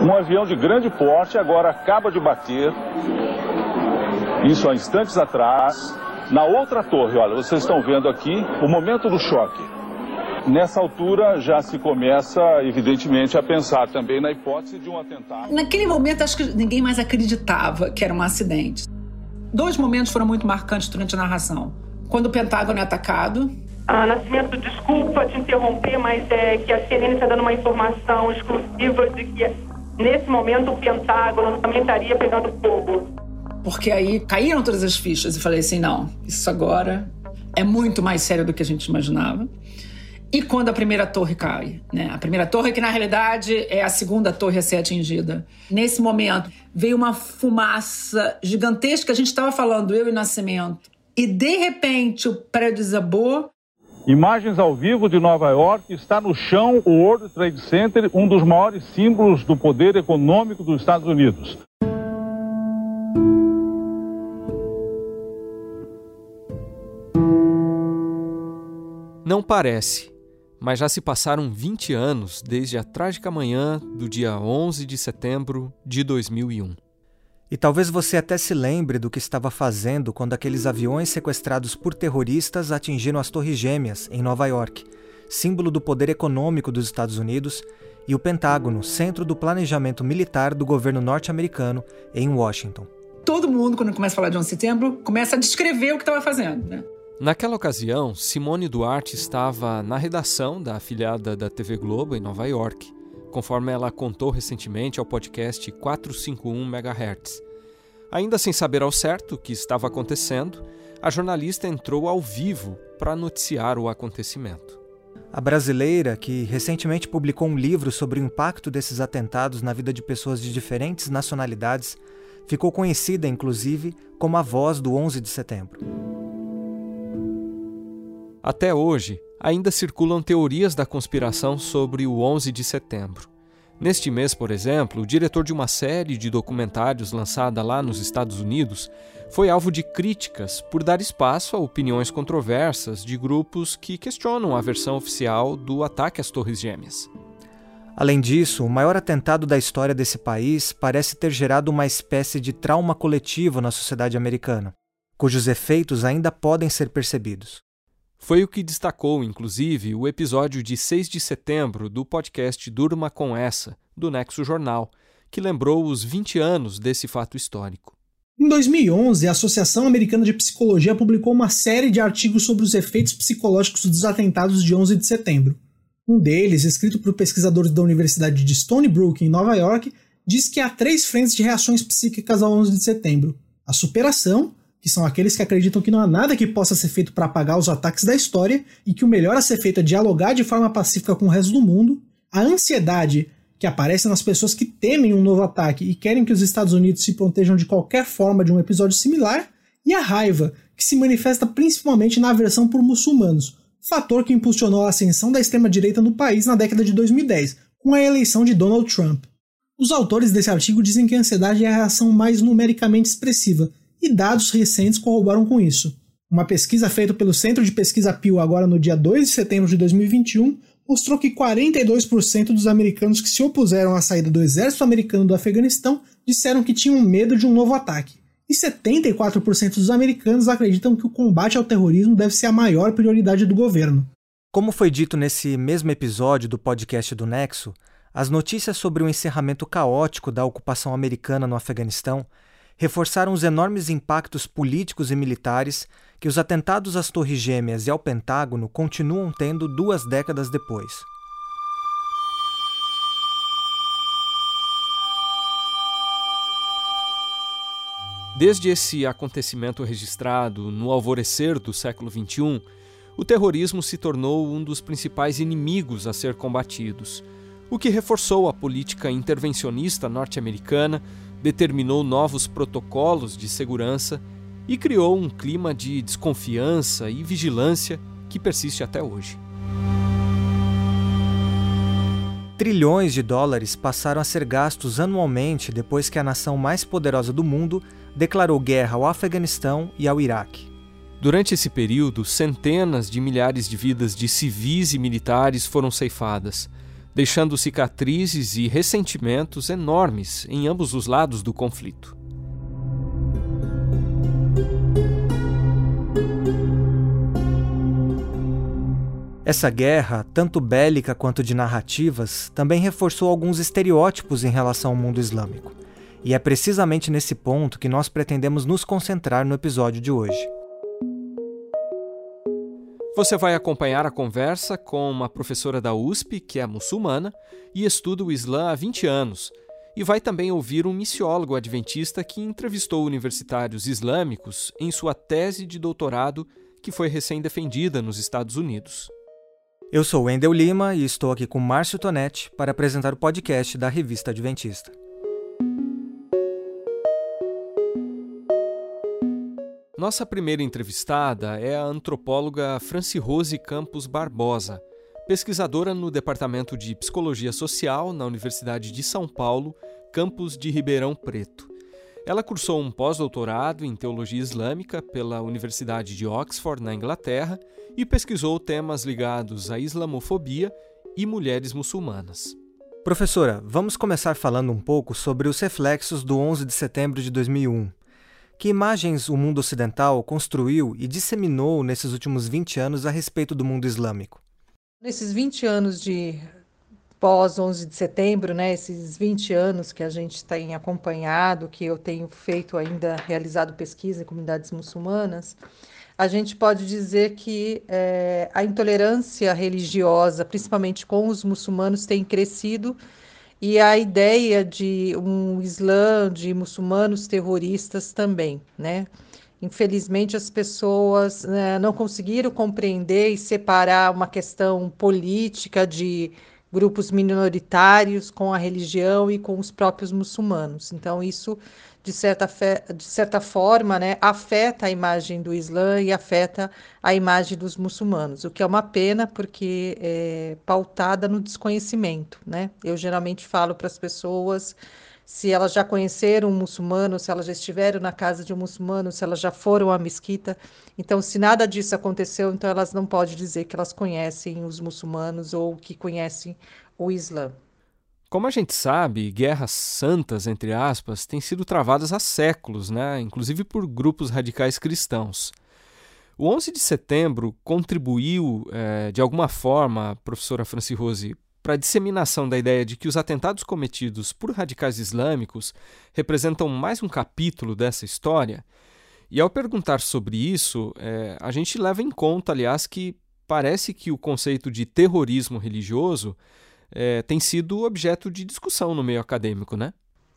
Um avião de grande porte agora acaba de bater, isso há instantes atrás, na outra torre. Olha, vocês estão vendo aqui o momento do choque. Nessa altura já se começa, evidentemente, a pensar também na hipótese de um atentado. Naquele momento, acho que ninguém mais acreditava que era um acidente. Dois momentos foram muito marcantes durante a narração. Quando o Pentágono é atacado. Ah, Nascimento, desculpa te interromper, mas é que a CNN está dando uma informação exclusiva de que nesse momento o Pentágono também estaria pegando fogo. Porque aí caíram todas as fichas e falei assim: não, isso agora é muito mais sério do que a gente imaginava. E quando a primeira torre cai, né? A primeira torre que na realidade é a segunda torre a ser atingida. Nesse momento veio uma fumaça gigantesca, a gente estava falando eu e Nascimento. E de repente o prédio desabou. Imagens ao vivo de Nova York, está no chão o World Trade Center, um dos maiores símbolos do poder econômico dos Estados Unidos. Não parece, mas já se passaram 20 anos desde a trágica manhã do dia 11 de setembro de 2001. E talvez você até se lembre do que estava fazendo quando aqueles aviões sequestrados por terroristas atingiram as Torres Gêmeas, em Nova York, símbolo do poder econômico dos Estados Unidos, e o Pentágono, centro do planejamento militar do governo norte-americano, em Washington. Todo mundo, quando começa a falar de 11 de setembro, começa a descrever o que estava fazendo. Né? Naquela ocasião, Simone Duarte estava na redação da afiliada da TV Globo em Nova York, conforme ela contou recentemente ao podcast 451 MHz. Ainda sem saber ao certo o que estava acontecendo, a jornalista entrou ao vivo para noticiar o acontecimento. A brasileira, que recentemente publicou um livro sobre o impacto desses atentados na vida de pessoas de diferentes nacionalidades, ficou conhecida, inclusive, como a voz do 11 de setembro. Até hoje, ainda circulam teorias da conspiração sobre o 11 de setembro. Neste mês, por exemplo, o diretor de uma série de documentários lançada lá nos Estados Unidos foi alvo de críticas por dar espaço a opiniões controversas de grupos que questionam a versão oficial do ataque às Torres Gêmeas. Além disso, o maior atentado da história desse país parece ter gerado uma espécie de trauma coletivo na sociedade americana, cujos efeitos ainda podem ser percebidos. Foi o que destacou, inclusive, o episódio de 6 de setembro do podcast Durma com Essa, do Nexo Jornal, que lembrou os 20 anos desse fato histórico. Em 2011, a Associação Americana de Psicologia publicou uma série de artigos sobre os efeitos psicológicos dos atentados de 11 de setembro. Um deles, escrito por pesquisadores da Universidade de Stony Brook, em Nova York, diz que há três frentes de reações psíquicas ao 11 de setembro: a superação, que são aqueles que acreditam que não há nada que possa ser feito para apagar os ataques da história e que o melhor a ser feito é dialogar de forma pacífica com o resto do mundo, a ansiedade, que aparece nas pessoas que temem um novo ataque e querem que os Estados Unidos se protejam de qualquer forma de um episódio similar, e a raiva, que se manifesta principalmente na aversão por muçulmanos, fator que impulsionou a ascensão da extrema-direita no país na década de 2010, com a eleição de Donald Trump. Os autores desse artigo dizem que a ansiedade é a reação mais numericamente expressiva, e dados recentes corroboram com isso. Uma pesquisa feita pelo Centro de Pesquisa Pew agora no dia 2 de setembro de 2021 mostrou que 42% dos americanos que se opuseram à saída do exército americano do Afeganistão disseram que tinham medo de um novo ataque. E 74% dos americanos acreditam que o combate ao terrorismo deve ser a maior prioridade do governo. Como foi dito nesse mesmo episódio do podcast do Nexo, as notícias sobre o encerramento caótico da ocupação americana no Afeganistão reforçaram os enormes impactos políticos e militares que os atentados às Torres Gêmeas e ao Pentágono continuam tendo duas décadas depois. Desde esse acontecimento registrado no alvorecer do século XXI, o terrorismo se tornou um dos principais inimigos a ser combatidos, o que reforçou a política intervencionista norte-americana determinou novos protocolos de segurança e criou um clima de desconfiança e vigilância que persiste até hoje. Trilhões de dólares passaram a ser gastos anualmente depois que a nação mais poderosa do mundo declarou guerra ao Afeganistão e ao Iraque. Durante esse período, centenas de milhares de vidas de civis e militares foram ceifadas, deixando cicatrizes e ressentimentos enormes em ambos os lados do conflito. Essa guerra, tanto bélica quanto de narrativas, também reforçou alguns estereótipos em relação ao mundo islâmico. E é precisamente nesse ponto que nós pretendemos nos concentrar no episódio de hoje. Você vai acompanhar a conversa com uma professora da USP, que é muçulmana e estuda o Islã há 20 anos, e vai também ouvir um missiólogo adventista que entrevistou universitários islâmicos em sua tese de doutorado que foi recém-defendida nos Estados Unidos. Eu sou Wendel Lima e estou aqui com Márcio Tonetti para apresentar o podcast da Revista Adventista. Nossa primeira entrevistada é a antropóloga Rose Campos Barbosa, pesquisadora no Departamento de Psicologia Social na Universidade de São Paulo, campus de Ribeirão Preto. Ela cursou um pós-doutorado em teologia islâmica pela Universidade de Oxford, na Inglaterra, e pesquisou temas ligados à islamofobia e mulheres muçulmanas. Professora, vamos começar falando um pouco sobre os reflexos do 11 de setembro de 2001. Que imagens o mundo ocidental construiu e disseminou nesses últimos 20 anos a respeito do mundo islâmico? Nesses 20 anos de pós 11 de setembro, né, esses 20 anos que a gente tem acompanhado, que eu tenho feito ainda, realizado pesquisa em comunidades muçulmanas, a gente pode dizer que é, a intolerância religiosa, principalmente com os muçulmanos, tem crescido e a ideia de um Islã, de muçulmanos terroristas também, né? Infelizmente, as pessoas né, não conseguiram compreender e separar uma questão política de grupos minoritários com a religião e com os próprios muçulmanos. Então, isso, de certa, fe... de certa forma, né, afeta a imagem do Islã e afeta a imagem dos muçulmanos, o que é uma pena porque é pautada no desconhecimento. Né? Eu geralmente falo para as pessoas se elas já conheceram um muçulmano, se elas já estiveram na casa de um muçulmano, se elas já foram à mesquita. Então, se nada disso aconteceu, então elas não podem dizer que elas conhecem os muçulmanos ou que conhecem o Islã. Como a gente sabe, guerras santas, entre aspas, têm sido travadas há séculos, né? inclusive por grupos radicais cristãos. O 11 de setembro contribuiu, eh, de alguma forma, professora Franci Rose, para a disseminação da ideia de que os atentados cometidos por radicais islâmicos representam mais um capítulo dessa história. E ao perguntar sobre isso, é, a gente leva em conta, aliás, que parece que o conceito de terrorismo religioso é, tem sido objeto de discussão no meio acadêmico, né?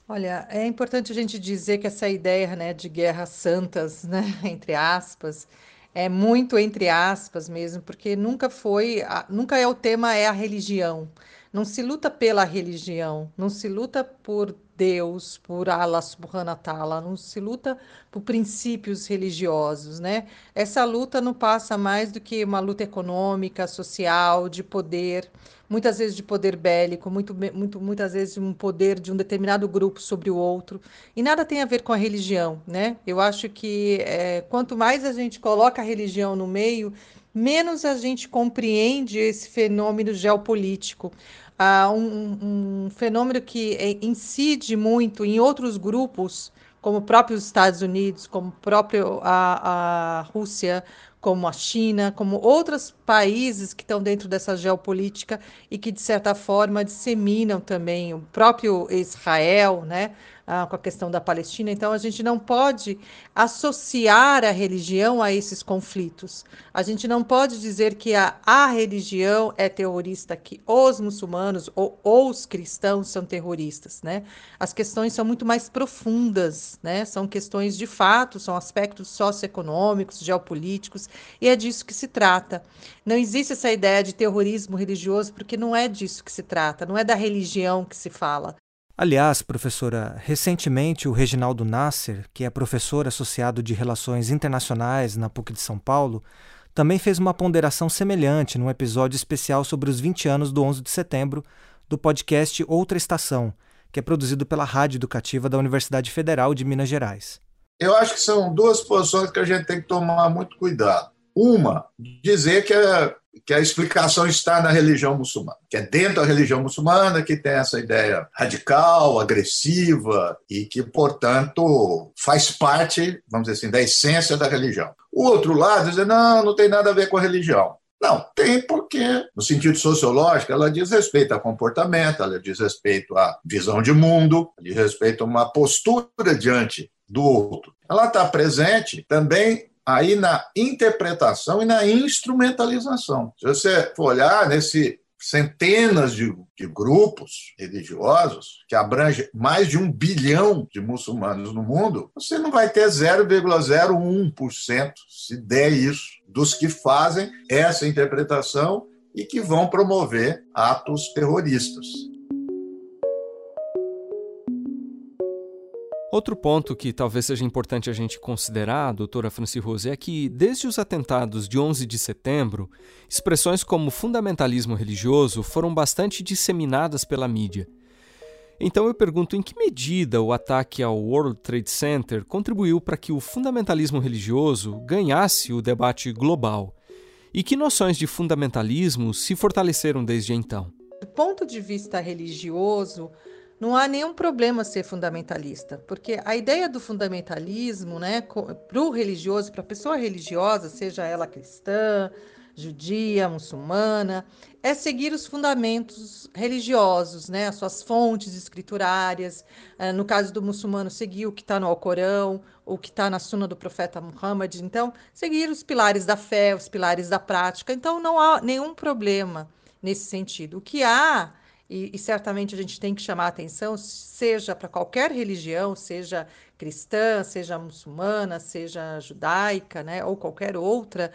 Olha, é importante a gente dizer que essa ideia né, de guerras santas, né, entre aspas, é muito entre aspas mesmo, porque nunca foi, nunca é o tema é a religião. Não se luta pela religião, não se luta por Deus, por Allah subhanahu wa ta'ala, não se luta por princípios religiosos, né? Essa luta não passa mais do que uma luta econômica, social, de poder, muitas vezes de poder bélico, muito, muito, muitas vezes um poder de um determinado grupo sobre o outro, e nada tem a ver com a religião, né? Eu acho que é, quanto mais a gente coloca a religião no meio, menos a gente compreende esse fenômeno geopolítico uh, um, um, fenômeno que é, incide muito em outros grupos, como próprios Estados Unidos, como próprio a, a Rússia, como a China, como outros países que estão dentro dessa geopolítica e que, de certa forma, disseminam também o próprio Israel, né? Ah, com a questão da Palestina. Então, a gente não pode associar a religião a esses conflitos. A gente não pode dizer que a, a religião é terrorista, que os muçulmanos ou, ou os cristãos são terroristas. Né? As questões são muito mais profundas, né? são questões de fato, são aspectos socioeconômicos, geopolíticos, e é disso que se trata. Não existe essa ideia de terrorismo religioso, porque não é disso que se trata, não é da religião que se fala. Aliás, professora, recentemente o Reginaldo Nasser, que é professor associado de Relações Internacionais na PUC de São Paulo, também fez uma ponderação semelhante num episódio especial sobre os 20 anos do 11 de setembro do podcast Outra Estação, que é produzido pela Rádio Educativa da Universidade Federal de Minas Gerais. Eu acho que são duas posições que a gente tem que tomar muito cuidado. Uma, dizer que é que a explicação está na religião muçulmana, que é dentro da religião muçulmana que tem essa ideia radical, agressiva e que, portanto, faz parte, vamos dizer assim, da essência da religião. O outro lado diz, não, não tem nada a ver com a religião. Não, tem porque, no sentido sociológico, ela diz respeito a comportamento, ela diz respeito à visão de mundo, diz respeito a uma postura diante do outro. Ela está presente também aí na interpretação e na instrumentalização. Se você for olhar nesse centenas de, de, grupos religiosos que abrange mais de um bilhão de muçulmanos no mundo, você não vai ter 0,01%, se der isso, dos que fazem essa interpretação e que vão promover atos terroristas. Outro ponto que talvez seja importante a gente considerar, doutora Franci Rose, é que, desde os atentados de 11 de setembro, expressões como fundamentalismo religioso foram bastante disseminadas pela mídia. Então eu pergunto em que medida o ataque ao World Trade Center contribuiu para que o fundamentalismo religioso ganhasse o debate global e que noções de fundamentalismo se fortaleceram desde então. Do ponto de vista religioso, não há nenhum problema ser fundamentalista, porque a ideia do fundamentalismo, né, para o religioso, para a pessoa religiosa, seja ela cristã, judia, muçulmana, é seguir os fundamentos religiosos, né, as suas fontes escriturárias. Eh, no caso do muçulmano, seguir o que está no Alcorão, o que está na Suna do profeta Muhammad. Então, seguir os pilares da fé, os pilares da prática. Então, não há nenhum problema nesse sentido. O que há e, e, certamente a gente tem que chamar atenção, seja para qualquer religião, seja cristã, seja muçulmana, seja judaica, né, ou qualquer outra,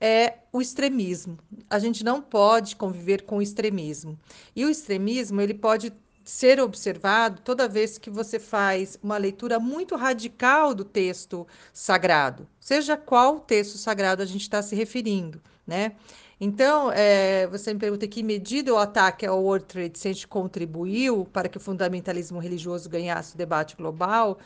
é o extremismo. A gente não pode conviver com o extremismo. E o extremismo, ele pode ser observado toda vez que você faz uma leitura muito radical do texto sagrado, seja qual texto sagrado a gente está se referindo, né? Então, é, você me pergunta que medida o ataque ao World Trade Center contribuiu para que o fundamentalismo religioso ganhasse o debate global.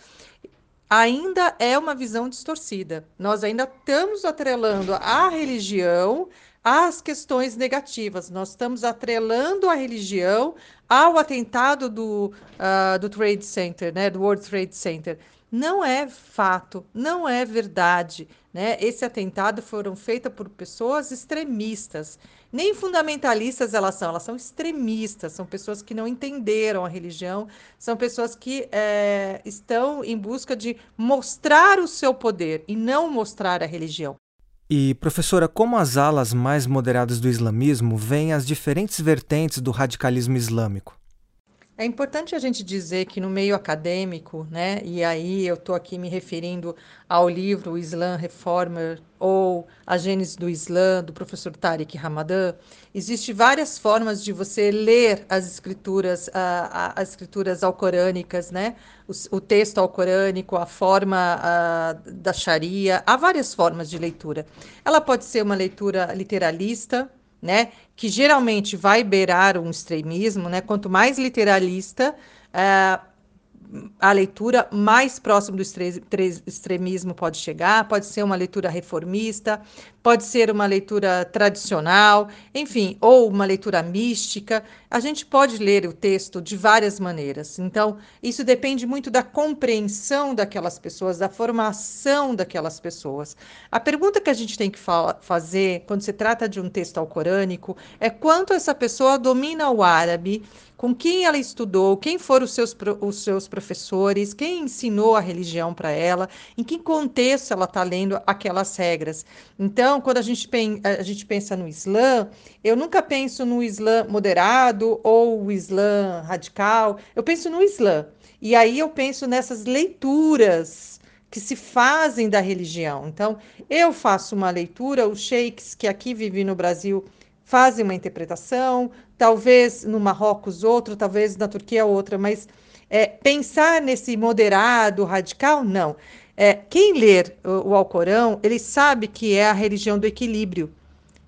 Ainda é uma visão distorcida. Nós ainda estamos atrelando a religião às questões negativas. Nós estamos atrelando a religião ao atentado do, uh, do Trade Center, né, do World Trade Center. Não é fato, não é verdade. Né? Esse atentado foram feitos por pessoas extremistas. Nem fundamentalistas elas são, elas são extremistas, são pessoas que não entenderam a religião, são pessoas que é, estão em busca de mostrar o seu poder e não mostrar a religião. E, professora, como as alas mais moderadas do islamismo veem as diferentes vertentes do radicalismo islâmico? É importante a gente dizer que no meio acadêmico, né, e aí eu estou aqui me referindo ao livro Islã Reformer ou A Gênese do Islã, do professor Tariq Ramadan, existe várias formas de você ler as escrituras, uh, as escrituras alcorânicas, né, o, o texto alcorânico, a forma uh, da Sharia, há várias formas de leitura. Ela pode ser uma leitura literalista, né, que geralmente vai beirar um extremismo, né, quanto mais literalista, uh, a leitura mais próximo do extremismo pode chegar, pode ser uma leitura reformista, pode ser uma leitura tradicional, enfim, ou uma leitura mística. A gente pode ler o texto de várias maneiras. Então, isso depende muito da compreensão daquelas pessoas, da formação daquelas pessoas. A pergunta que a gente tem que fa fazer quando se trata de um texto alcorânico é quanto essa pessoa domina o árabe com quem ela estudou, quem foram os seus, os seus professores, quem ensinou a religião para ela, em que contexto ela está lendo aquelas regras. Então, quando a gente, a gente pensa no Islã, eu nunca penso no Islã moderado ou o Islã radical, eu penso no Islã. E aí eu penso nessas leituras que se fazem da religião. Então, eu faço uma leitura, os sheiks que aqui vivem no Brasil fazem uma interpretação, talvez no Marrocos outra, talvez na Turquia outra, mas é, pensar nesse moderado, radical, não. É, quem ler o, o Alcorão, ele sabe que é a religião do equilíbrio.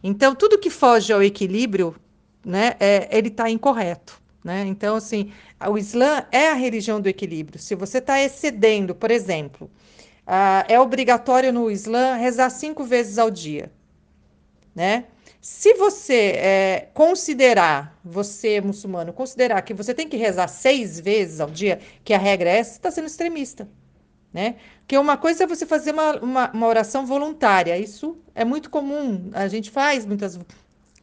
Então, tudo que foge ao equilíbrio, né, é, ele está incorreto. Né? Então, assim, o Islã é a religião do equilíbrio. Se você está excedendo, por exemplo, é obrigatório no Islã rezar cinco vezes ao dia. Né? Se você é, considerar, você muçulmano, considerar que você tem que rezar seis vezes ao dia, que a regra é essa, você está sendo extremista. Né? Porque uma coisa é você fazer uma, uma, uma, oração voluntária, isso é muito comum, a gente faz muitas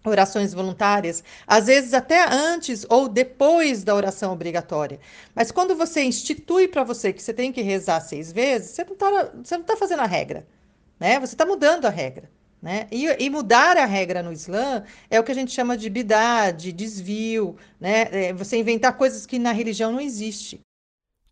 orações voluntárias, às vezes até antes ou depois da oração obrigatória. Mas quando você institui para você que você tem que rezar seis vezes, você não está tá fazendo a regra, né? Você está mudando a regra. Né? E, e, mudar a regra no Islã é o que a gente chama de bidá, de desvio, né? É você inventar coisas que na religião não existe.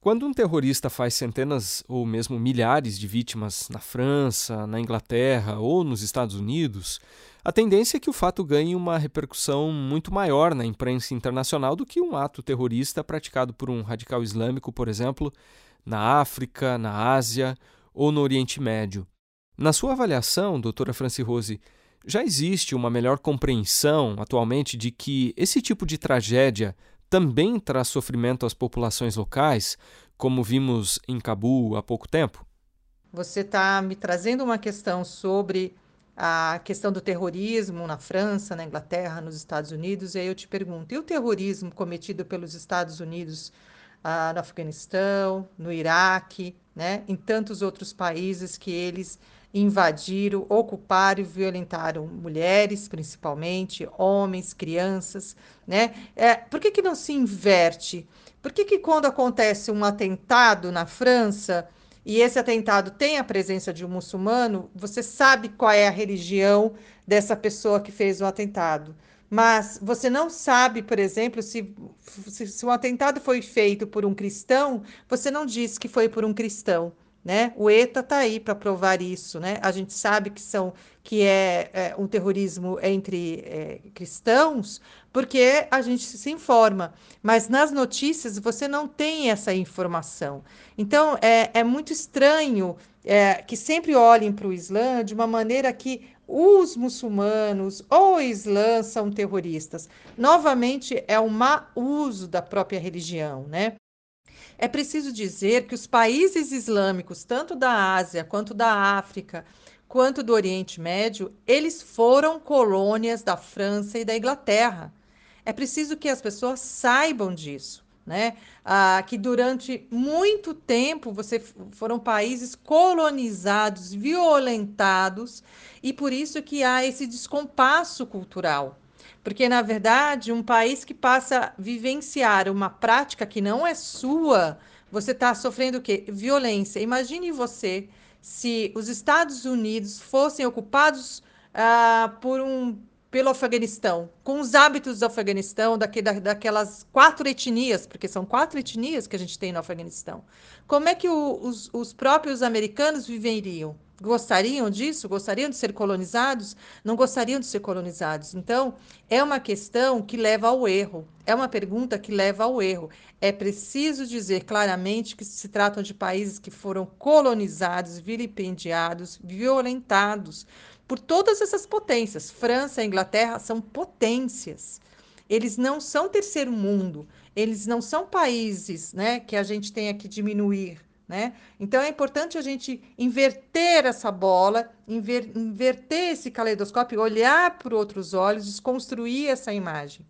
Quando um terrorista faz centenas ou mesmo milhares de vítimas na França, na Inglaterra ou nos Estados Unidos, a tendência é que o fato ganhe uma repercussão muito maior na imprensa internacional do que um ato terrorista praticado por um radical islâmico, por exemplo, na África, na Ásia ou no Oriente Médio. Na sua avaliação, doutora Franci Rose, já existe uma melhor compreensão atualmente de que esse tipo de tragédia também traz sofrimento às populações locais, como vimos em Cabu há pouco tempo? Você está me trazendo uma questão sobre a questão do terrorismo na França, na Inglaterra, nos Estados Unidos, e aí eu te pergunto: e o terrorismo cometido pelos Estados Unidos ah, no Afeganistão, no Iraque, né, em tantos outros países que eles invadiram, ocuparam e violentaram mulheres, principalmente, homens, crianças, né? É, por que, que não se inverte? Por que, que quando acontece um atentado na França e esse atentado tem a presença de um muçulmano, você sabe qual é a religião dessa pessoa que fez o atentado? Mas você não sabe, por exemplo, se, se, se um atentado foi feito por um cristão, você não diz que foi por um cristão. Né? O ETA está aí para provar isso. Né? A gente sabe que, são, que é, é um terrorismo entre é, cristãos, porque a gente se informa, mas nas notícias você não tem essa informação. Então é, é muito estranho é, que sempre olhem para o Islã de uma maneira que os muçulmanos ou o Islã são terroristas. Novamente, é um má uso da própria religião, né? É preciso dizer que os países islâmicos, tanto da Ásia quanto da África, quanto do Oriente Médio, eles foram colônias da França e da Inglaterra. É preciso que as pessoas saibam disso. Né? Ah, que durante muito tempo você foram países colonizados, violentados, e por isso que há esse descompasso cultural. Porque, na verdade, um país que passa a vivenciar uma prática que não é sua, você está sofrendo o quê? Violência. Imagine você se os Estados Unidos fossem ocupados ah, por um pelo Afeganistão, com os hábitos do Afeganistão, da, daquelas quatro etnias, porque são quatro etnias que a gente tem no Afeganistão. Como é que o, os, os próprios americanos viveriam? gostariam disso? Gostariam de ser colonizados? Não gostariam de ser colonizados. Então, é uma questão que leva ao erro. É uma pergunta que leva ao erro. É preciso dizer claramente que se tratam de países que foram colonizados, vilipendiados, violentados por todas essas potências. França e Inglaterra são potências. Eles não são terceiro mundo, eles não são países né, que a gente tenha que diminuir né? Então é importante a gente inverter essa bola, inver, inverter esse caleidoscópio, olhar por outros olhos, desconstruir essa imagem.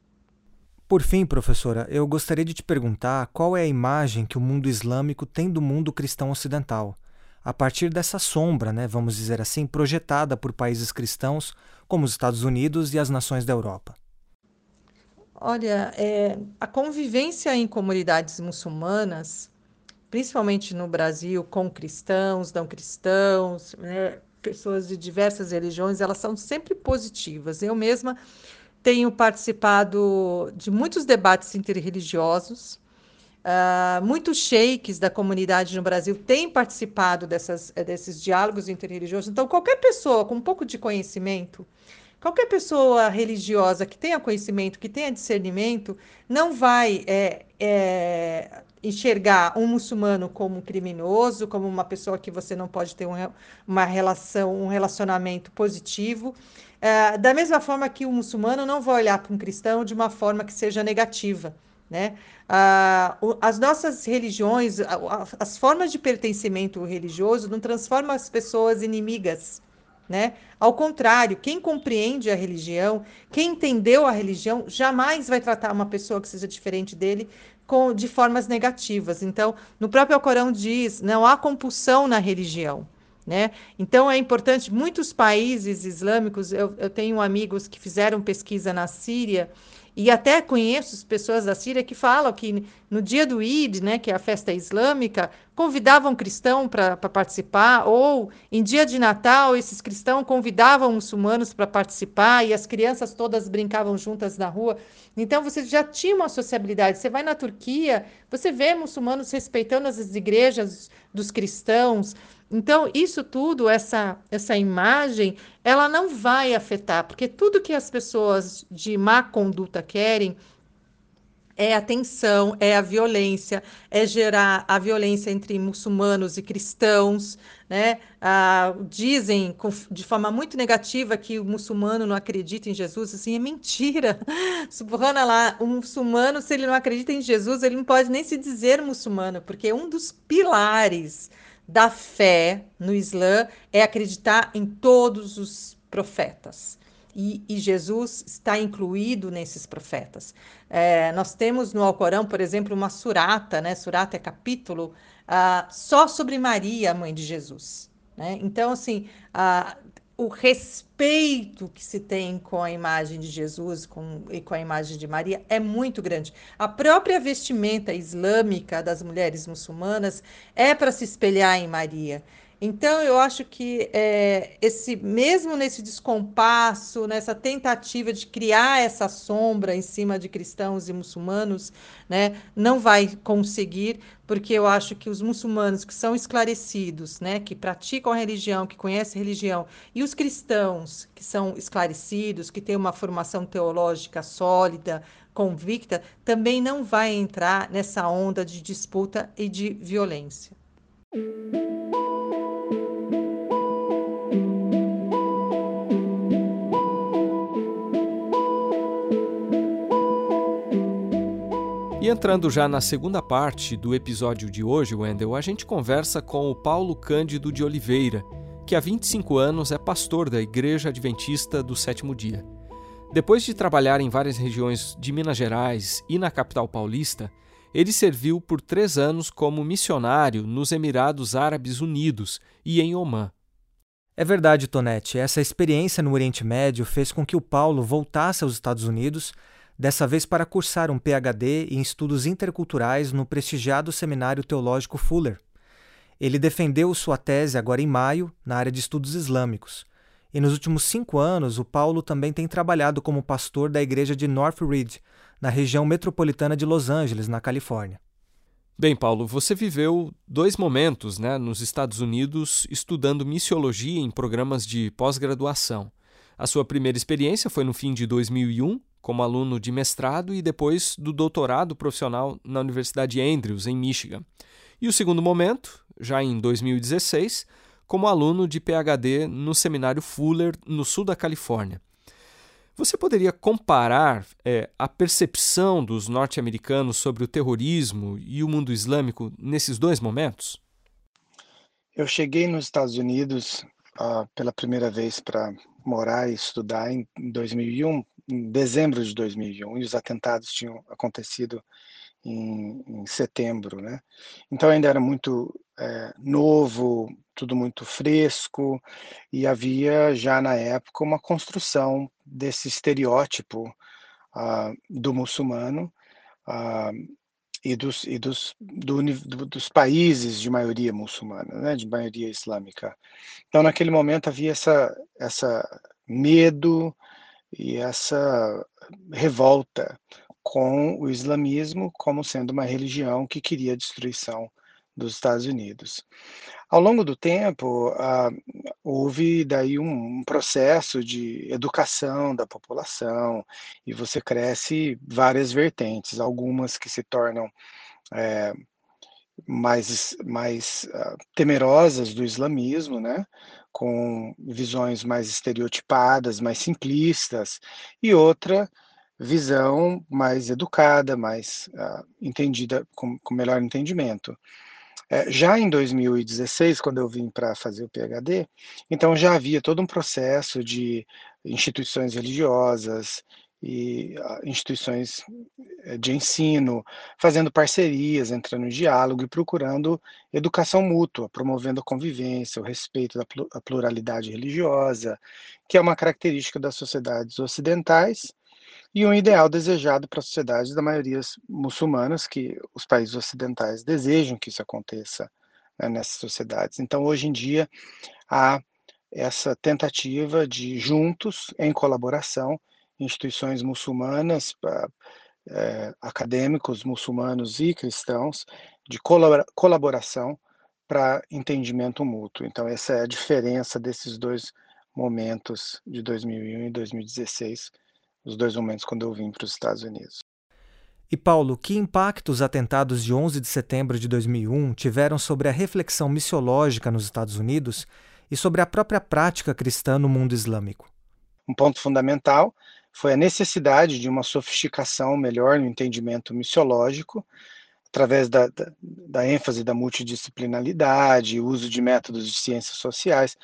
Por fim, professora, eu gostaria de te perguntar qual é a imagem que o mundo islâmico tem do mundo cristão ocidental, a partir dessa sombra, né, vamos dizer assim, projetada por países cristãos como os Estados Unidos e as nações da Europa. Olha, é, a convivência em comunidades muçulmanas principalmente no Brasil, com cristãos, não cristãos, né? pessoas de diversas religiões, elas são sempre positivas. Eu mesma tenho participado de muitos debates interreligiosos. Uh, muitos sheiks da comunidade no Brasil têm participado dessas, desses diálogos interreligiosos. Então, qualquer pessoa com um pouco de conhecimento, qualquer pessoa religiosa que tenha conhecimento, que tenha discernimento, não vai é, é, enxergar um muçulmano como um criminoso, como uma pessoa que você não pode ter um, uma relação, um relacionamento positivo. É, da mesma forma que o muçulmano não vai olhar para um cristão de uma forma que seja negativa. Né? Ah, as nossas religiões, as formas de pertencimento religioso não transformam as pessoas inimigas. Né? Ao contrário, quem compreende a religião, quem entendeu a religião, jamais vai tratar uma pessoa que seja diferente dele com, de formas negativas. Então, no próprio Alcorão diz: não há compulsão na religião. Né? Então é importante, muitos países islâmicos, eu, eu tenho amigos que fizeram pesquisa na Síria e até conheço pessoas da Síria que falam que no dia do Eid, né, que é a festa islâmica, convidavam cristão para participar, ou em dia de Natal, esses cristãos convidavam muçulmanos para participar e as crianças todas brincavam juntas na rua. Então você já tinha uma sociabilidade. Você vai na Turquia, você vê muçulmanos respeitando as igrejas dos cristãos. Então, isso tudo, essa, essa imagem, ela não vai afetar, porque tudo que as pessoas de má conduta querem é a tensão, é a violência, é gerar a violência entre muçulmanos e cristãos, né? Ah, dizem de forma muito negativa que o muçulmano não acredita em Jesus, assim, é mentira. Subhanallah, o muçulmano, se ele não acredita em Jesus, ele não pode nem se dizer muçulmano, porque um dos pilares da fé no Islã é acreditar em todos os profetas. E, e Jesus está incluído nesses profetas. É, nós temos no Alcorão, por exemplo, uma surata, né? Surata é capítulo uh, só sobre Maria, mãe de Jesus. Né? Então, assim, uh, o respeito que se tem com a imagem de Jesus com, e com a imagem de Maria é muito grande. A própria vestimenta islâmica das mulheres muçulmanas é para se espelhar em Maria. Então, eu acho que é, esse mesmo nesse descompasso, nessa tentativa de criar essa sombra em cima de cristãos e muçulmanos, né, não vai conseguir, porque eu acho que os muçulmanos que são esclarecidos, né, que praticam a religião, que conhecem a religião, e os cristãos que são esclarecidos, que têm uma formação teológica sólida, convicta, também não vai entrar nessa onda de disputa e de violência. Entrando já na segunda parte do episódio de hoje, Wendel, a gente conversa com o Paulo Cândido de Oliveira, que há 25 anos é pastor da Igreja Adventista do Sétimo Dia. Depois de trabalhar em várias regiões de Minas Gerais e na capital paulista, ele serviu por três anos como missionário nos Emirados Árabes Unidos e em Omã. É verdade, Tonete. Essa experiência no Oriente Médio fez com que o Paulo voltasse aos Estados Unidos dessa vez para cursar um PhD em estudos interculturais no prestigiado Seminário Teológico Fuller. Ele defendeu sua tese agora em maio na área de estudos islâmicos. E nos últimos cinco anos, o Paulo também tem trabalhado como pastor da igreja de North Ridge, na região metropolitana de Los Angeles, na Califórnia. Bem, Paulo, você viveu dois momentos né, nos Estados Unidos estudando missiologia em programas de pós-graduação. A sua primeira experiência foi no fim de 2001, como aluno de mestrado e depois do doutorado profissional na Universidade Andrews, em Michigan. E o segundo momento, já em 2016, como aluno de PhD no Seminário Fuller, no sul da Califórnia. Você poderia comparar é, a percepção dos norte-americanos sobre o terrorismo e o mundo islâmico nesses dois momentos? Eu cheguei nos Estados Unidos uh, pela primeira vez para morar e estudar em 2001 em dezembro de 2001 e os atentados tinham acontecido em, em setembro, né? Então ainda era muito é, novo, tudo muito fresco e havia já na época uma construção desse estereótipo uh, do muçulmano uh, e, dos, e dos, do, do, dos países de maioria muçulmana, né, de maioria islâmica. Então naquele momento havia essa, essa medo, e essa revolta com o islamismo como sendo uma religião que queria a destruição dos Estados Unidos. Ao longo do tempo, uh, houve daí um, processo de educação da população e você cresce várias vertentes, algumas que se tornam é, mais, mais uh, temerosas do islamismo, né? Com visões mais estereotipadas, mais simplistas, e outra visão mais educada, mais uh, entendida, com, com, melhor entendimento. É, já em 2016, quando eu vim para fazer o PhD, então já havia todo um processo de instituições religiosas e uh, instituições eh, de ensino, fazendo parcerias, entrando em diálogo e procurando educação mútua, promovendo a convivência, o respeito à pluralidade religiosa, que é uma característica das sociedades ocidentais e um ideal desejado para as sociedades da maioria muçulmanas, que os países ocidentais desejam que isso aconteça né, nessas sociedades. Então, hoje em dia, há essa tentativa de, juntos, em colaboração, instituições muçulmanas, é, acadêmicos muçulmanos e cristãos, de colaboração para entendimento mútuo. Então, essa é a diferença desses dois momentos de 2001 e 2016, os dois momentos quando eu vim para os Estados Unidos. E Paulo, que impacto os atentados de 11 de setembro de 2001 tiveram sobre a reflexão missiológica nos Estados Unidos e sobre a própria prática cristã no mundo islâmico? Um ponto fundamental foi a necessidade de uma sofisticação melhor no entendimento missiológico, através da, da, da ênfase da multidisciplinaridade, uso de métodos de ciências sociais,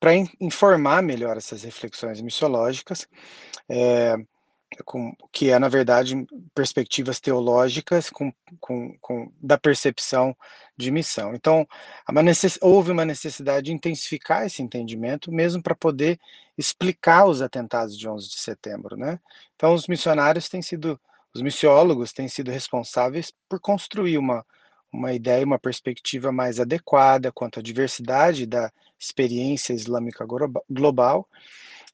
para in, informar melhor essas reflexões missiológicas. É, com, que é, na verdade, perspectivas teológicas com, com, com da percepção de missão. Então, uma necess, houve uma necessidade de intensificar esse entendimento, mesmo para poder explicar os atentados de 11 de setembro. Né? Então, os missionários têm sido, os missiólogos têm sido responsáveis por construir uma, uma ideia, uma perspectiva mais adequada quanto à diversidade da experiência islâmica global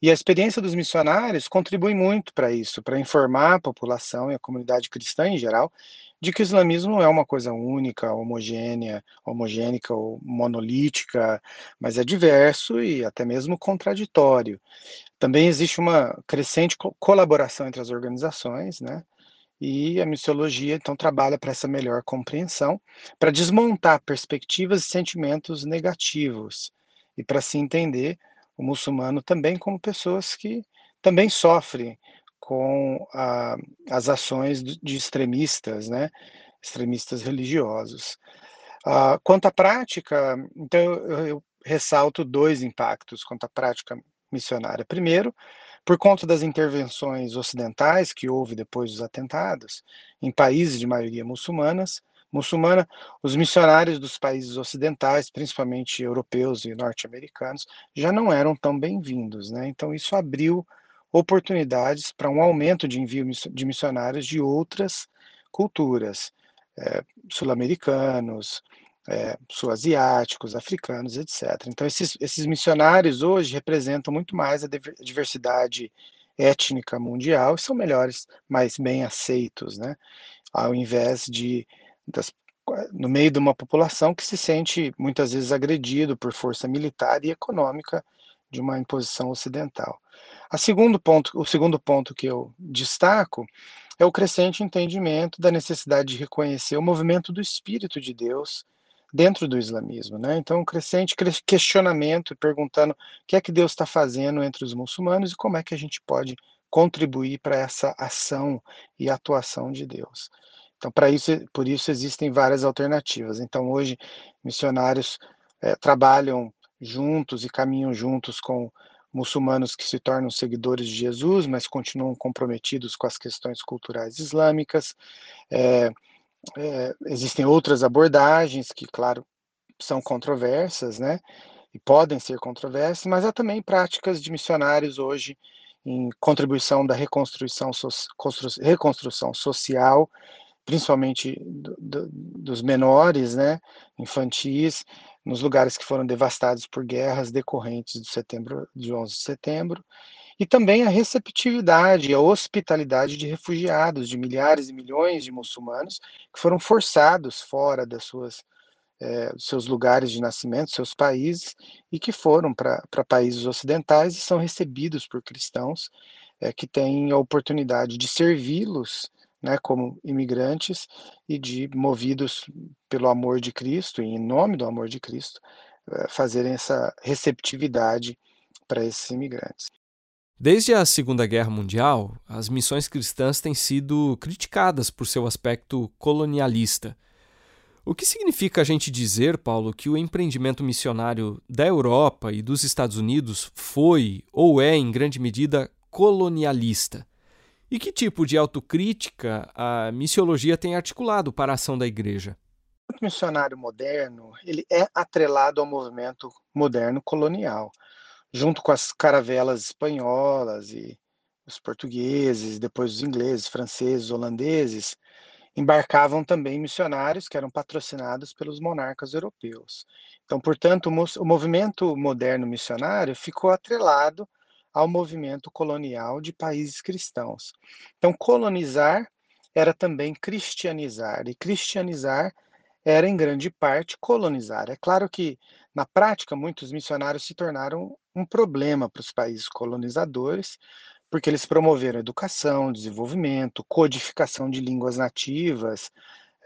e a experiência dos missionários contribui muito para isso, para informar a população e a comunidade cristã em geral de que o islamismo não é uma coisa única, homogênea, homogênica ou monolítica, mas é diverso e até mesmo contraditório. Também existe uma crescente colaboração entre as organizações, né? E a missiologia então trabalha para essa melhor compreensão, para desmontar perspectivas e sentimentos negativos e para se entender o muçulmano também como pessoas que também sofrem com a, as ações de extremistas, né, extremistas religiosos. Uh, quanto à prática, então eu, eu ressalto dois impactos quanto à prática missionária. Primeiro, por conta das intervenções ocidentais que houve depois dos atentados em países de maioria muçulmanas, muçulmana, os missionários dos países ocidentais, principalmente europeus e norte-americanos, já não eram tão bem-vindos. Né? Então, isso abriu oportunidades para um aumento de envio de missionários de outras culturas, é, sul-americanos, é, sul-asiáticos, africanos, etc. Então, esses, esses missionários hoje representam muito mais a diversidade étnica mundial e são melhores, mais bem aceitos, né? Ao invés de das, no meio de uma população que se sente muitas vezes agredido por força militar e econômica de uma imposição ocidental. Segundo ponto, o segundo ponto que eu destaco é o crescente entendimento da necessidade de reconhecer o movimento do Espírito de Deus dentro do islamismo, né? Então, um crescente questionamento, perguntando o que é que Deus está fazendo entre os muçulmanos e como é que a gente pode contribuir para essa ação e atuação de Deus. Então, para isso, por isso existem várias alternativas. Então, hoje, missionários é, trabalham juntos e caminham juntos com muçulmanos que se tornam seguidores de Jesus, mas continuam comprometidos com as questões culturais islâmicas. É, é, existem outras abordagens que, claro, são controversas, né? E podem ser controversas, mas há também práticas de missionários hoje em contribuição da reconstrução, so, reconstrução social principalmente do, do, dos menores, né, infantis, nos lugares que foram devastados por guerras decorrentes de setembro, de 11 de setembro, e também a receptividade, a hospitalidade de refugiados, de milhares e milhões de muçulmanos que foram forçados fora das suas é, seus lugares de nascimento, seus países, e que foram para países ocidentais e são recebidos por cristãos é, que têm a oportunidade de servi-los né, como imigrantes e de movidos pelo amor de Cristo em nome do amor de Cristo eh, fazerem essa receptividade para esses imigrantes. Desde a Segunda Guerra Mundial, as missões cristãs têm sido criticadas por seu aspecto colonialista. O que significa a gente dizer, Paulo, que o empreendimento missionário da Europa e dos Estados Unidos foi ou é, em grande medida, colonialista? E que tipo de autocrítica a missiologia tem articulado para a ação da igreja? O missionário moderno ele é atrelado ao movimento moderno colonial, junto com as caravelas espanholas e os portugueses, depois os ingleses, franceses, holandeses, embarcavam também missionários que eram patrocinados pelos monarcas europeus. Então, portanto, o movimento moderno missionário ficou atrelado ao movimento colonial de países cristãos. Então, colonizar era também cristianizar, e cristianizar era, em grande parte, colonizar. É claro que, na prática, muitos missionários se tornaram um problema para os países colonizadores, porque eles promoveram educação, desenvolvimento, codificação de línguas nativas,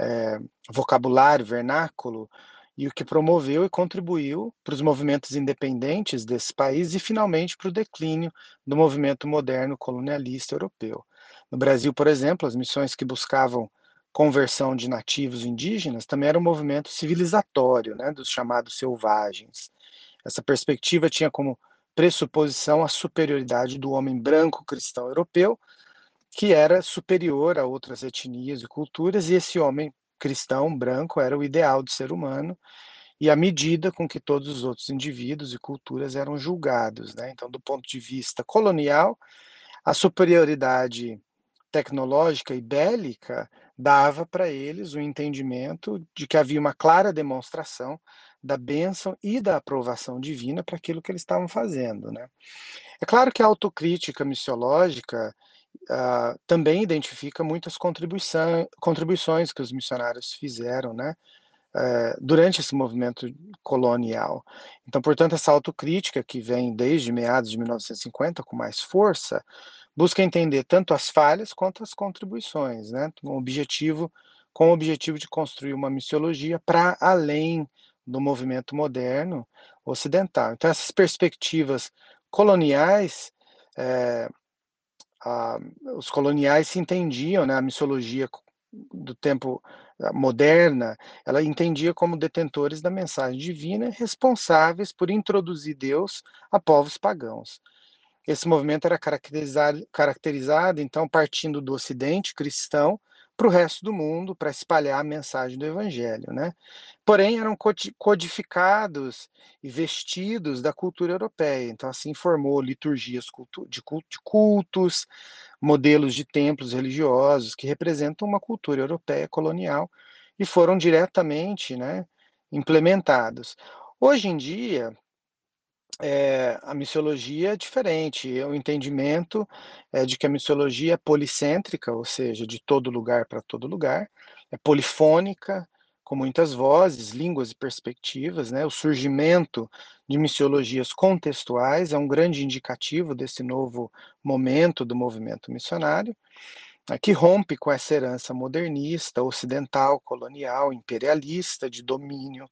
é, vocabulário, vernáculo, e o que promoveu e contribuiu para os movimentos independentes desse país e, finalmente, para o declínio do movimento moderno colonialista europeu. No Brasil, por exemplo, as missões que buscavam conversão de nativos indígenas também era um movimento civilizatório, né, dos chamados selvagens. Essa perspectiva tinha como pressuposição a superioridade do homem branco cristão europeu, que era superior a outras etnias e culturas, e esse homem cristão branco era o ideal do ser humano e a medida com que todos os outros indivíduos e culturas eram julgados. Né? Então, do ponto de vista colonial, a superioridade tecnológica e bélica dava para eles o entendimento de que havia uma clara demonstração da bênção e da aprovação divina para aquilo que eles estavam fazendo. Né? É claro que a autocrítica missiológica uh, também identifica muitas contribuições que os missionários fizeram né, uh, durante esse movimento colonial. Então, portanto, essa autocrítica que vem desde meados de 1950 com mais força, busca entender tanto as falhas quanto as contribuições, né, com o objetivo, com o objetivo de construir uma missiologia para além do movimento moderno ocidental. Então, essas perspectivas coloniais, é, a, os coloniais se entendiam, né, a missiologia do tempo moderna, ela entendia como detentores da mensagem divina, responsáveis por introduzir Deus a povos pagãos. Esse movimento era caracterizado, caracterizado então, partindo do Ocidente cristão, para o resto do mundo, para espalhar a mensagem do Evangelho. Né? Porém, eram codificados e vestidos da cultura europeia. Então, assim formou liturgias de cultos, modelos de templos religiosos que representam uma cultura europeia colonial e foram diretamente né, implementados. Hoje em dia, é, a missiologia é diferente, é o entendimento é de que a missiologia é policêntrica, ou seja, de todo lugar para todo lugar, é polifônica, com muitas vozes, línguas e perspectivas, né? O surgimento de missiologias contextuais é um grande indicativo desse novo momento do movimento missionário, né, que rompe com essa herança modernista, ocidental, colonial, imperialista, de domínio,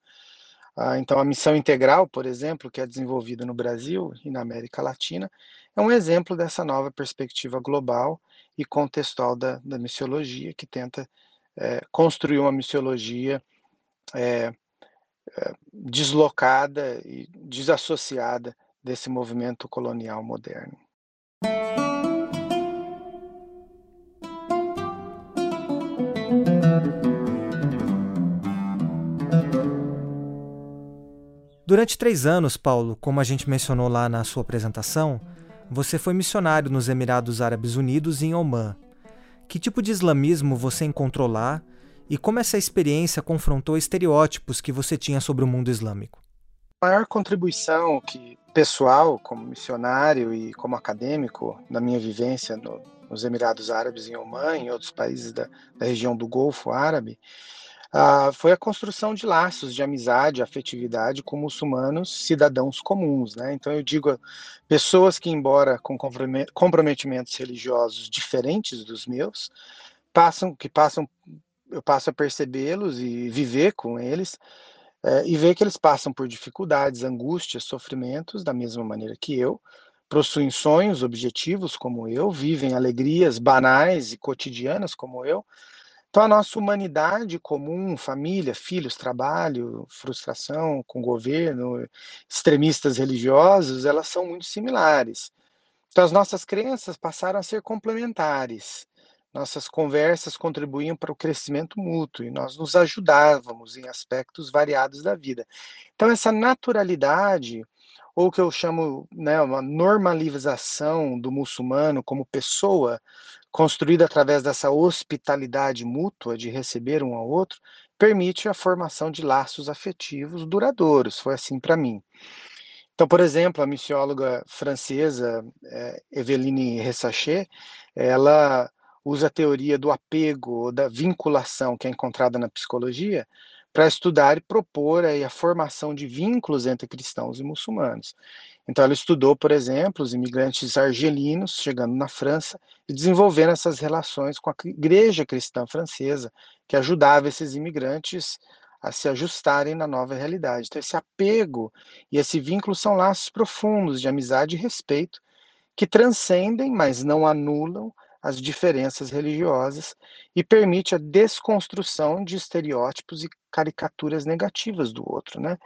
então, a missão integral, por exemplo, que é desenvolvida no Brasil e na América Latina, é um exemplo dessa nova perspectiva global e contextual da, da missiologia, que tenta é, construir uma missiologia é, é, deslocada e desassociada desse movimento colonial moderno. Durante três anos, Paulo, como a gente mencionou lá na sua apresentação, você foi missionário nos Emirados Árabes Unidos e em Oman. Que tipo de islamismo você encontrou lá e como essa experiência confrontou estereótipos que você tinha sobre o mundo islâmico? A maior contribuição que pessoal, como missionário e como acadêmico, na minha vivência no, nos Emirados Árabes em Oman e outros países da, da região do Golfo Árabe, uh, foi a construção de laços de amizade, afetividade com muçulmanos, cidadãos comuns, né? Então eu digo pessoas que, embora com comprometimentos religiosos diferentes dos meus, passam, que passam, eu passo a percebê-los e viver com eles. É, e ver que eles passam por dificuldades, angústias, sofrimentos da mesma maneira que eu, possuem sonhos, objetivos como eu, vivem alegrias banais e cotidianas como eu, Então, a nossa humanidade comum, família, filhos, trabalho, frustração com o governo, extremistas religiosos, elas são muito similares. Então, as nossas crenças passaram a ser complementares. Nossas conversas contribuíam para o crescimento mútuo e nós nos ajudávamos em aspectos variados da vida. Então, essa naturalidade, ou que eu chamo né, uma normalização do muçulmano como pessoa, construída através dessa hospitalidade mútua de receber um ao outro, permite a formação de laços afetivos duradouros. Foi assim para mim. Então, por exemplo, a missióloga francesa é, Eveline Ressachet, ela usa a teoria do apego, da vinculação que é encontrada na psicologia, para estudar e propor aí, a formação de vínculos entre cristãos e muçulmanos. Então, ela estudou, por exemplo, os imigrantes argelinos chegando na França e desenvolvendo essas relações com a igreja cristã francesa, que ajudava esses imigrantes a se ajustarem na nova realidade. Então, esse apego e esse vínculo são laços profundos de amizade e respeito que transcendem, mas não anulam as diferenças religiosas e permite a desconstrução de estereótipos e caricaturas negativas do outro, né?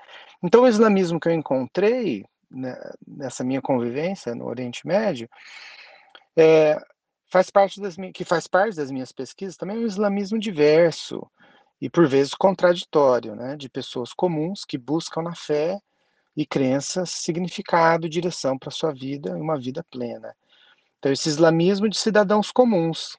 Então o islamismo que eu encontrei né, nessa minha convivência no Oriente Médio é, faz parte das que faz parte das minhas pesquisas também é um islamismo diverso e por vezes contraditório, né, de pessoas comuns que buscam na fé e crenças significado, direção para sua vida e uma vida plena. Então, esse islamismo de cidadãos comuns,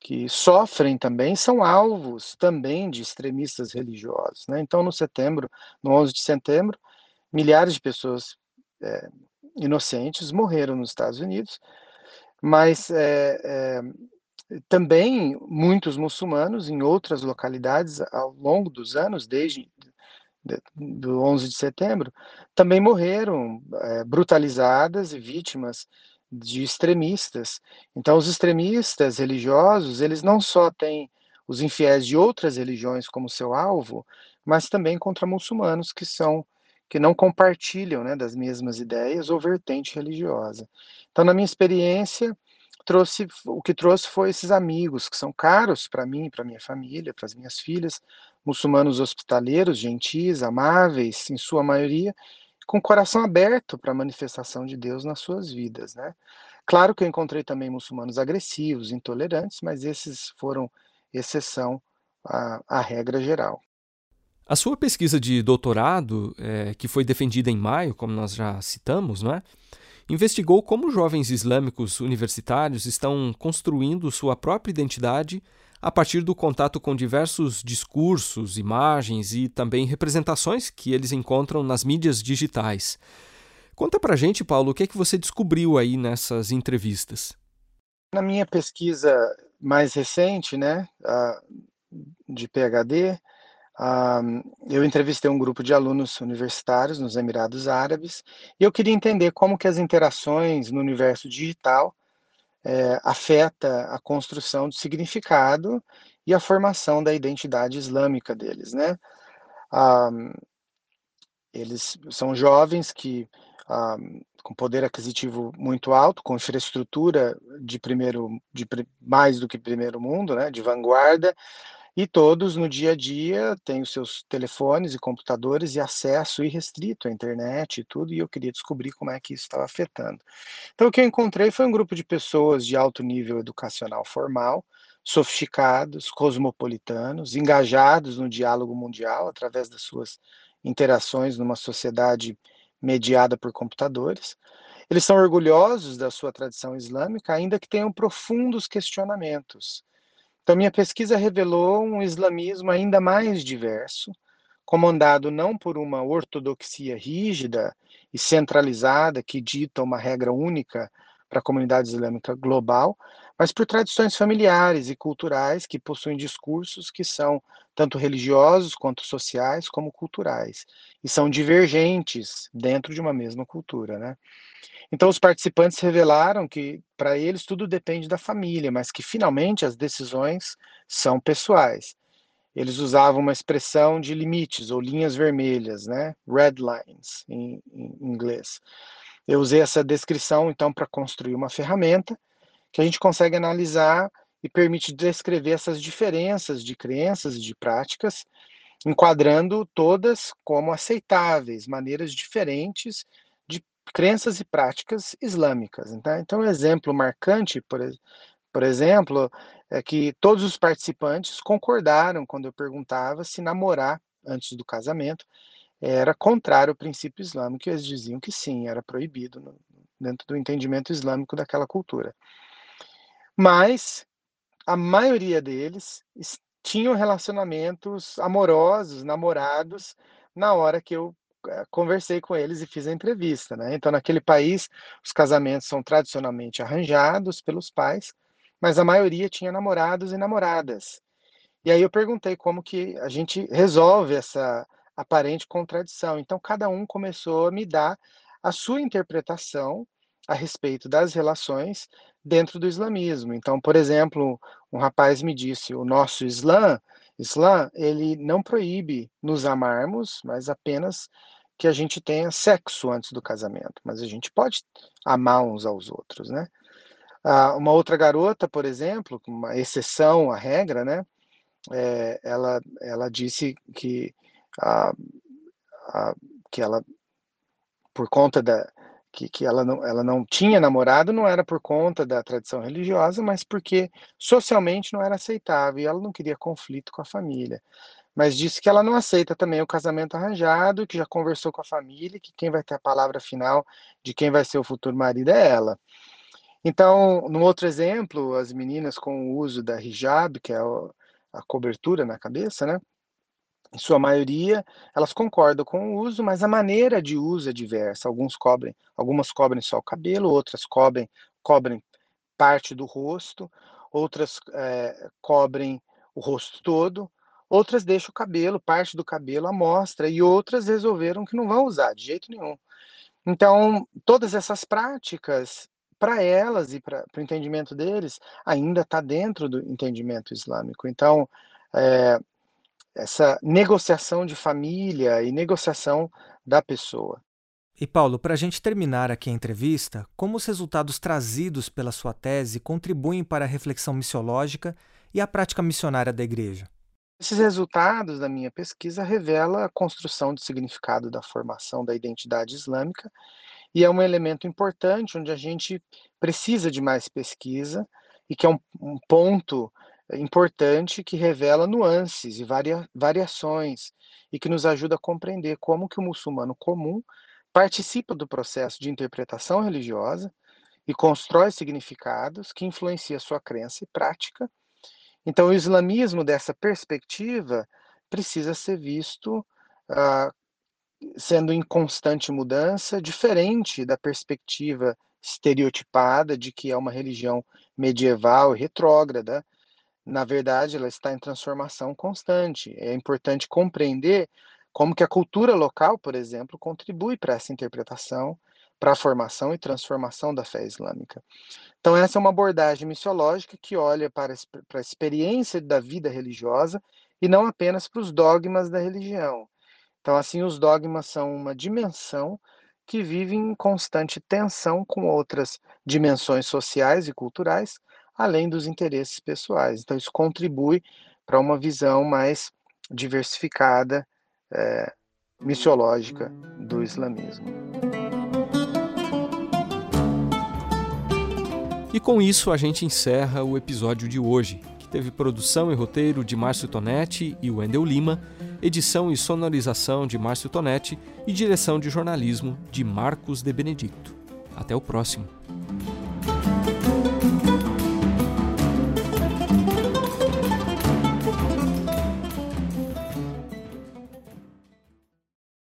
que sofrem também, são alvos também de extremistas religiosos. Né? Então, no setembro, no 11 de setembro, milhares de pessoas é, inocentes morreram nos Estados Unidos, mas é, é, também muitos muçulmanos em outras localidades ao longo dos anos, desde do 11 de setembro, também morreram é, brutalizadas e vítimas de extremistas. Então, os extremistas religiosos, eles não só têm os infiéis de outras religiões como seu alvo, mas também contra muçulmanos que são que não compartilham né, das mesmas ideias ou vertente religiosa. Então, na minha experiência, trouxe o que trouxe foi esses amigos que são caros para mim, para minha família, para as minhas filhas, muçulmanos hospitaleiros, gentis, amáveis, em sua maioria, com o coração aberto para a manifestação de Deus nas suas vidas, né? Claro que eu encontrei também muçulmanos agressivos, intolerantes, mas esses foram exceção à, à regra geral. A sua pesquisa de doutorado, é, que foi defendida em maio, como nós já citamos, não é? investigou como jovens islâmicos universitários estão construindo sua própria identidade a partir do contato com diversos discursos, imagens e também representações que eles encontram nas mídias digitais. Conta pra gente, Paulo, o que é que você descobriu aí nessas entrevistas? Na minha pesquisa mais recente, né, de PhD, eu entrevistei um grupo de alunos universitários nos Emirados Árabes e eu queria entender como que as interações no universo digital é, afeta a construção de significado e a formação da identidade islâmica deles, né? Ah, eles são jovens que ah, com poder aquisitivo muito alto, com infraestrutura de primeiro, de mais do que primeiro mundo, né? De vanguarda e todos no dia a dia têm os seus telefones e computadores e acesso irrestrito à internet e tudo, e eu queria descobrir como é que isso estava afetando. Então, o que eu encontrei foi um grupo de pessoas de alto nível educacional formal, sofisticados, cosmopolitanos, engajados no diálogo mundial através das suas interações numa sociedade mediada por computadores. Eles são orgulhosos da sua tradição islâmica, ainda que tenham profundos questionamentos então, minha pesquisa revelou um islamismo ainda mais diverso, comandado não por uma ortodoxia rígida e centralizada que dita uma regra única para a comunidade islâmica global, mas por tradições familiares e culturais que possuem discursos que são tanto religiosos quanto sociais como culturais e são divergentes dentro de uma mesma cultura, né? Então, os participantes revelaram que, para eles, tudo depende da família, mas que, finalmente, as decisões são pessoais. Eles usavam uma expressão de limites ou linhas vermelhas, né? Red lines, em, em inglês. Eu usei essa descrição, então, para construir uma ferramenta que a gente consegue analisar e permite descrever essas diferenças de crenças e de práticas, enquadrando todas como aceitáveis, maneiras diferentes de crenças e práticas islâmicas. Então, então um exemplo marcante, por, por exemplo, é que todos os participantes concordaram quando eu perguntava se namorar antes do casamento era contrário ao princípio islâmico, e eles diziam que sim, era proibido dentro do entendimento islâmico daquela cultura. Mas a maioria deles tinham relacionamentos amorosos, namorados, na hora que eu eh, conversei com eles e fiz a entrevista, né? Então, naquele país, os casamentos são tradicionalmente arranjados pelos pais, mas a maioria tinha namorados e namoradas. E aí eu perguntei como que a gente resolve essa aparente contradição. Então, cada um começou a me dar a sua interpretação a respeito das relações dentro do islamismo. Então, por exemplo, um rapaz me disse: o nosso Islã, Islã, ele não proíbe nos amarmos, mas apenas que a gente tenha sexo antes do casamento. Mas a gente pode amar uns aos outros, né? Ah, uma outra garota, por exemplo, uma exceção à regra, né? É, ela, ela disse que a, a, que ela, por conta da que, que ela, não, ela não tinha namorado, não era por conta da tradição religiosa, mas porque socialmente não era aceitável e ela não queria conflito com a família. Mas disse que ela não aceita também o casamento arranjado, que já conversou com a família, que quem vai ter a palavra final de quem vai ser o futuro marido é ela. Então, no outro exemplo, as meninas com o uso da hijab, que é a cobertura na cabeça, né? Em sua maioria, elas concordam com o uso, mas a maneira de uso é diversa. Alguns cobrem, algumas cobrem só o cabelo, outras cobrem, cobrem parte do rosto, outras é, cobrem o rosto todo, outras deixam o cabelo, parte do cabelo à mostra, e outras resolveram que não vão usar de jeito nenhum. Então, todas essas práticas, para elas e para o entendimento deles, ainda está dentro do entendimento islâmico. Então, é, essa negociação de família e negociação da pessoa. E Paulo, para a gente terminar aqui a entrevista, como os resultados trazidos pela sua tese contribuem para a reflexão missiológica e a prática missionária da Igreja? Esses resultados da minha pesquisa revelam a construção de significado da formação da identidade islâmica e é um elemento importante onde a gente precisa de mais pesquisa e que é um, um ponto importante que revela nuances e varia, variações e que nos ajuda a compreender como que o muçulmano comum participa do processo de interpretação religiosa e constrói significados que influenciam sua crença e prática. Então, o islamismo, dessa perspectiva, precisa ser visto uh, sendo em constante mudança, diferente da perspectiva estereotipada de que é uma religião medieval e retrógrada, na verdade, ela está em transformação constante. É importante compreender como que a cultura local, por exemplo, contribui para essa interpretação, para a formação e transformação da fé islâmica. Então, essa é uma abordagem missiológica que olha para, para a experiência da vida religiosa e não apenas para os dogmas da religião. Então, assim, os dogmas são uma dimensão que vive em constante tensão com outras dimensões sociais e culturais, além dos interesses pessoais. Então, isso contribui para uma visão mais diversificada, é, missiológica do islamismo. E com isso a gente encerra o episódio de hoje, que teve produção e roteiro de Márcio Tonetti e Wendel Lima, edição e sonorização de Márcio Tonetti e direção de jornalismo de Marcos de Benedicto. Até o próximo.